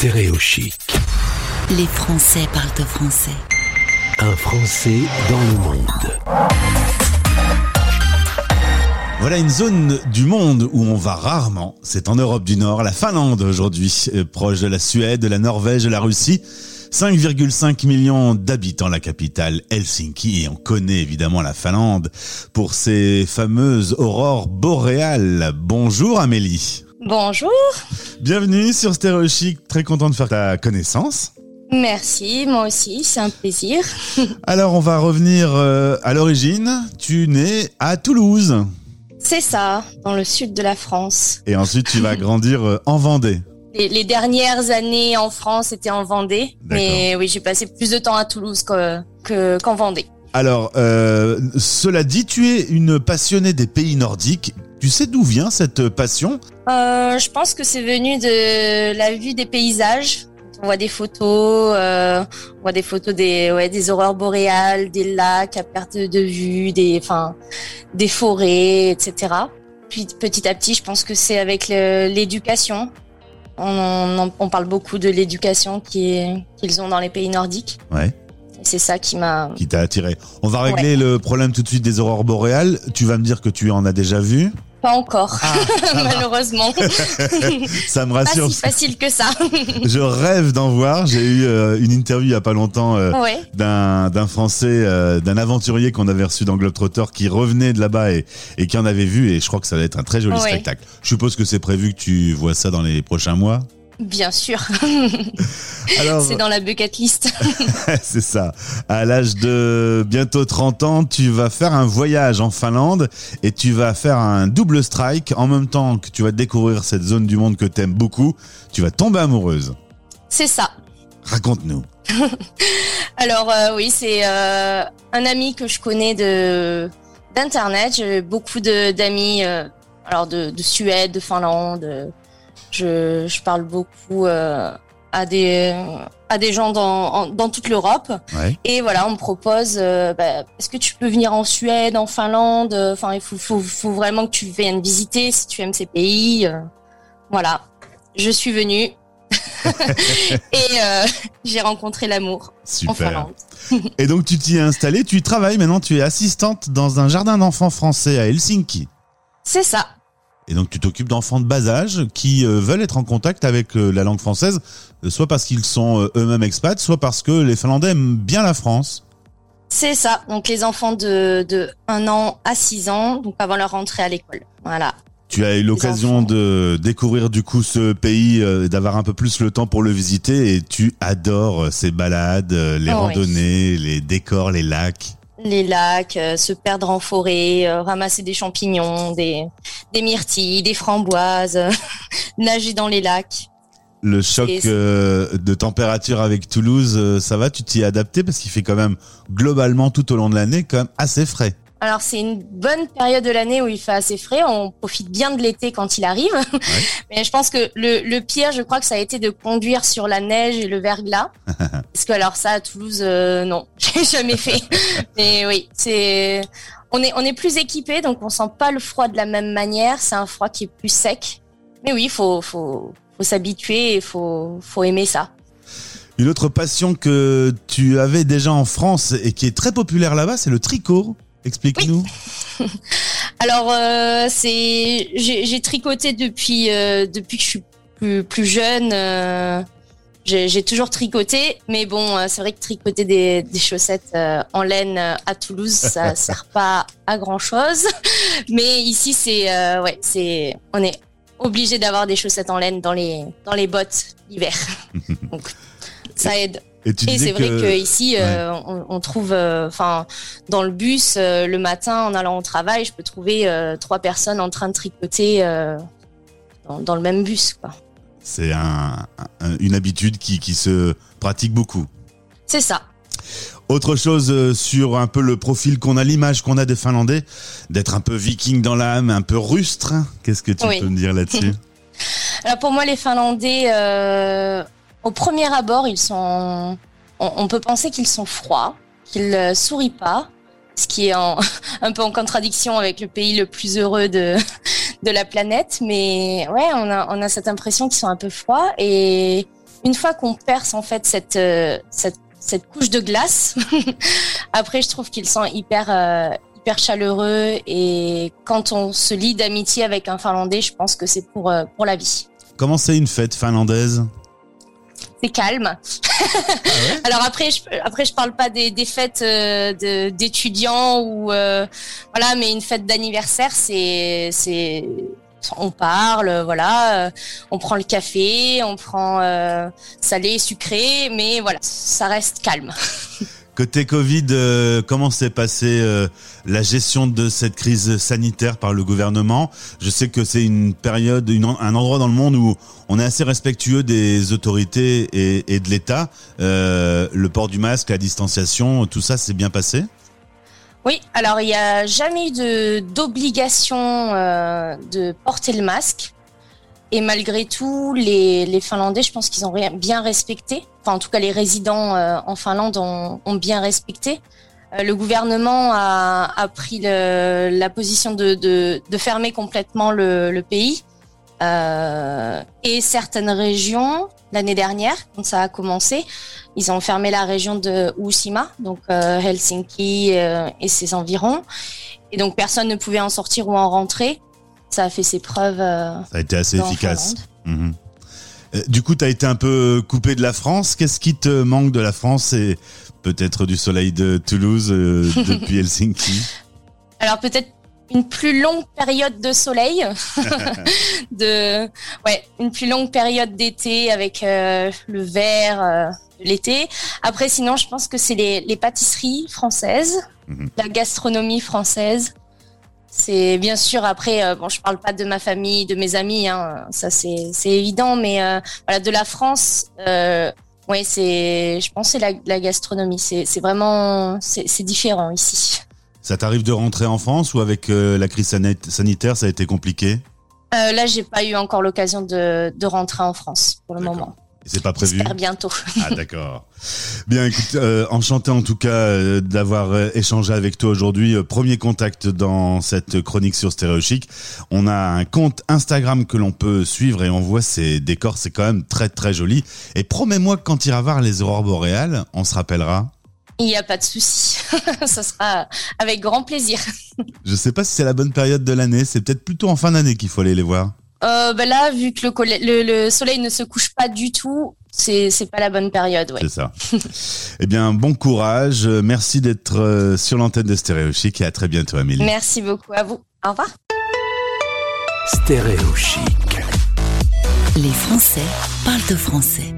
Stéréochic. Les Français parlent au français. Un Français dans le monde. Voilà une zone du monde où on va rarement. C'est en Europe du Nord, la Finlande aujourd'hui, euh, proche de la Suède, de la Norvège, de la Russie. 5,5 millions d'habitants, la capitale Helsinki, et on connaît évidemment la Finlande pour ses fameuses aurores boréales. Bonjour Amélie. Bonjour. Bienvenue sur Stéréo Chic, très content de faire ta connaissance. Merci, moi aussi, c'est un plaisir. Alors on va revenir euh, à l'origine. Tu nais à Toulouse. C'est ça, dans le sud de la France. Et ensuite tu vas grandir euh, en Vendée. Les, les dernières années en France étaient en Vendée, mais oui, j'ai passé plus de temps à Toulouse que que- qu'en Vendée. Alors, euh, cela dit, tu es une passionnée des pays nordiques. Tu sais d'où vient cette passion? Euh, je pense que c'est venu de la vue des paysages. On voit des photos, euh, on voit des photos des ouais, des aurores boréales, des lacs à perte de vue, des enfin des forêts, etc. Puis petit à petit, je pense que c'est avec l'éducation. On, on, on parle beaucoup de l'éducation qu'ils ont dans les pays nordiques. Ouais. C'est ça qui m'a. Qui t'a attiré On va régler le problème tout de suite des aurores boréales. Tu vas me dire que tu en as déjà vu. Pas encore, Ah, malheureusement. Ça me Pas rassure. si facile que ça. Je rêve d'en voir. J'ai eu euh, une interview il y a pas longtemps euh, ouais. d'un d'un Français, euh, d'un aventurier qu'on avait reçu dans Globetrotter qui revenait de là-bas et, et qui en avait vu. Et je crois que ça va être un très joli Ouais. spectacle. Je suppose que c'est prévu que tu vois ça dans les prochains mois. Bien sûr, c'est dans la bucket list. c'est ça. À l'âge de bientôt 30 ans, tu vas faire un voyage en Finlande et tu vas faire un double strike en même temps que tu vas découvrir cette zone du monde que t'aimes beaucoup. Tu vas tomber amoureuse. C'est ça. Raconte-nous. Alors euh, oui, c'est euh, un ami que je connais de d'internet. J'ai beaucoup de d'amis, euh, alors de, de Suède, de Finlande. Euh, Je, je parle beaucoup euh, à des à des gens dans en- dans toute l'Europe. Ouais. Et voilà, on me propose, euh, bah, est-ce que tu peux venir en Suède, en Finlande Enfin, il faut, faut, faut vraiment que tu viennes visiter si tu aimes ces pays. euh. voilà, je suis venue et euh, j'ai rencontré l'amour en. Finlande. Et donc tu t'y es installée, tu y travailles maintenant, tu es assistante dans un jardin d'enfants français à Helsinki. C'est ça. Et donc tu t'occupes d'enfants de bas âge qui euh, veulent être en contact avec euh, la langue française, euh, soit parce qu'ils sont eux-mêmes expats, soit parce que les Finlandais aiment bien la France. C'est ça. Donc les enfants de, de 1 an à 6 ans, donc avant leur rentrée à l'école. Voilà. Tu as eu l'occasion de découvrir du coup ce pays, d'avoir un peu plus le temps pour le visiter et tu adores ces balades, les Oh oui. randonnées, les décors, les lacs. Les lacs, euh, se perdre en forêt, euh, ramasser des champignons, des, des myrtilles, des framboises, nager dans les lacs. Le choc Et- euh, de température avec Toulouse, ça va, tu t'y es adapté parce qu'il fait quand même globalement tout au long de l'année quand même assez frais. Alors c'est une bonne période de l'année où il fait assez frais. On profite bien de l'été quand il arrive. Mais je pense que le, le pire, je crois que ça a été de conduire sur la neige et le verglas. Parce que alors ça à Toulouse, euh, non, j'ai jamais fait. Mais oui, c'est on est on est plus équipé, donc on sent pas le froid de la même manière. C'est un froid qui est plus sec. Mais oui, faut faut faut s'habituer et faut faut aimer ça. Une autre passion que tu avais déjà en France et qui est très populaire là-bas, c'est le tricot. Explique-nous. Alors euh, c'est j'ai tricoté depuis euh, depuis que je suis plus plus jeune. euh, j'ai toujours tricoté, mais bon, c'est vrai que tricoter des, des chaussettes en laine à Toulouse, ça sert pas à grand chose. Mais ici, c'est ouais, c'est on est obligé d'avoir des chaussettes en laine dans les dans les bottes l'hiver. Donc ça aide. Et c'est vrai que que ici, euh, on, on trouve, enfin, dans le bus, euh, le matin, en allant au travail, je peux trouver euh, trois personnes en train de tricoter euh, dans, dans le même bus, c'est un, un- une habitude qui, qui se pratique beaucoup. C'est ça. Autre chose euh, sur un peu le profil qu'on a, l'image qu'on a des Finlandais, d'être un peu viking dans l'âme, un peu rustre. Qu'est-ce que tu Oui. peux me dire là-dessus? Alors pour moi, les Finlandais, euh, au premier abord, ils sont, on, peut penser qu'ils sont froids, qu'ils euh, sourient pas, ce qui est en- un peu en contradiction avec le pays le plus heureux de de la planète. Mais ouais, on a on a cette impression qu'ils sont un peu froids et une fois qu'on perce en fait cette, euh, cette, cette couche de glace, après je trouve qu'ils sont hyper euh, hyper chaleureux et quand on se lie d'amitié avec un Finlandais, je pense que c'est pour pour la vie. Comment c'est une fête finlandaise? C'est calme. Alors après, je, après je parle pas des, des fêtes euh, de- d'étudiants ou euh, voilà, mais une fête d'anniversaire, c'est c'est on parle, voilà, euh, on prend le café, on prend euh, salé, sucré, mais voilà, ça reste calme. Côté Covid, euh, comment s'est passée euh, la gestion de cette crise sanitaire par le gouvernement? Je sais que c'est une période, un endroit dans le monde où on est assez respectueux des autorités et, de l'État. Euh, le port du masque, la distanciation, tout ça s'est bien passé? Oui, alors il n'y a jamais eu d'obligation de porter le masque. Et malgré tout, les, les Finlandais, je pense qu'ils ont bien respecté. Enfin, en tout cas, les résidents euh, en Finlande ont, ont bien respecté. Euh, le gouvernement a, a pris le- la position de, de, de fermer complètement le, le pays. Euh, et certaines régions, l'année dernière, quand ça a commencé, ils ont fermé la région de Uusimaa, donc euh, Helsinki euh, et ses environs. Et donc personne ne pouvait en sortir ou en rentrer. Ça a fait ses preuves. euh, Ça a été assez efficace. Mhm. Euh, Du coup, tu as été un peu coupé de la France. Qu'est-ce qui te manque de la France et peut-être du soleil de Toulouse euh, depuis Helsinki? Alors peut-être une plus longue période de soleil, de ouais, une plus longue période d'été avec euh, le vert euh, de l'été. Après, sinon, je pense que c'est les, les pâtisseries françaises, Mhm. la gastronomie française. C'est bien sûr après, euh, bon, je parle pas de ma famille, de mes amis, hein, ça c'est c'est évident, mais euh, voilà, de la France. Euh, Ouais, c'est, je pense, que c'est la, la gastronomie. C'est, c'est vraiment, c'est, c'est différent ici. Ça t'arrive de rentrer en France ou avec euh, la crise sanit- sanitaire, ça a été compliqué? Euh, là, j'ai pas eu encore l'occasion de, de rentrer en France pour le moment. C'est pas prévu J'espère bientôt. Ah d'accord. Bien, écoute, euh, enchanté en tout cas euh, d'avoir euh, échangé avec toi aujourd'hui. Premier contact dans cette chronique sur Stéréo Chic. On a un compte Instagram que l'on peut suivre et on voit ces décors, c'est quand même très très joli. Et promets-moi que quand tu iras voir les aurores boréales, on se rappellera. Il n'y a pas de souci. Ça sera avec grand plaisir. Je sais pas si c'est la bonne période de l'année, c'est peut-être plutôt en fin d'année qu'il faut aller les voir. Euh, bah là, vu que le, le, le soleil ne se couche pas du tout, c'est, c'est pas la bonne période, ouais. C'est ça. eh bien, bon courage. Merci d'être euh, sur l'antenne de Stéréo Chic et à très bientôt, Amélie. Merci beaucoup à vous. Au revoir. Stéréo chic. Les Français parlent de français.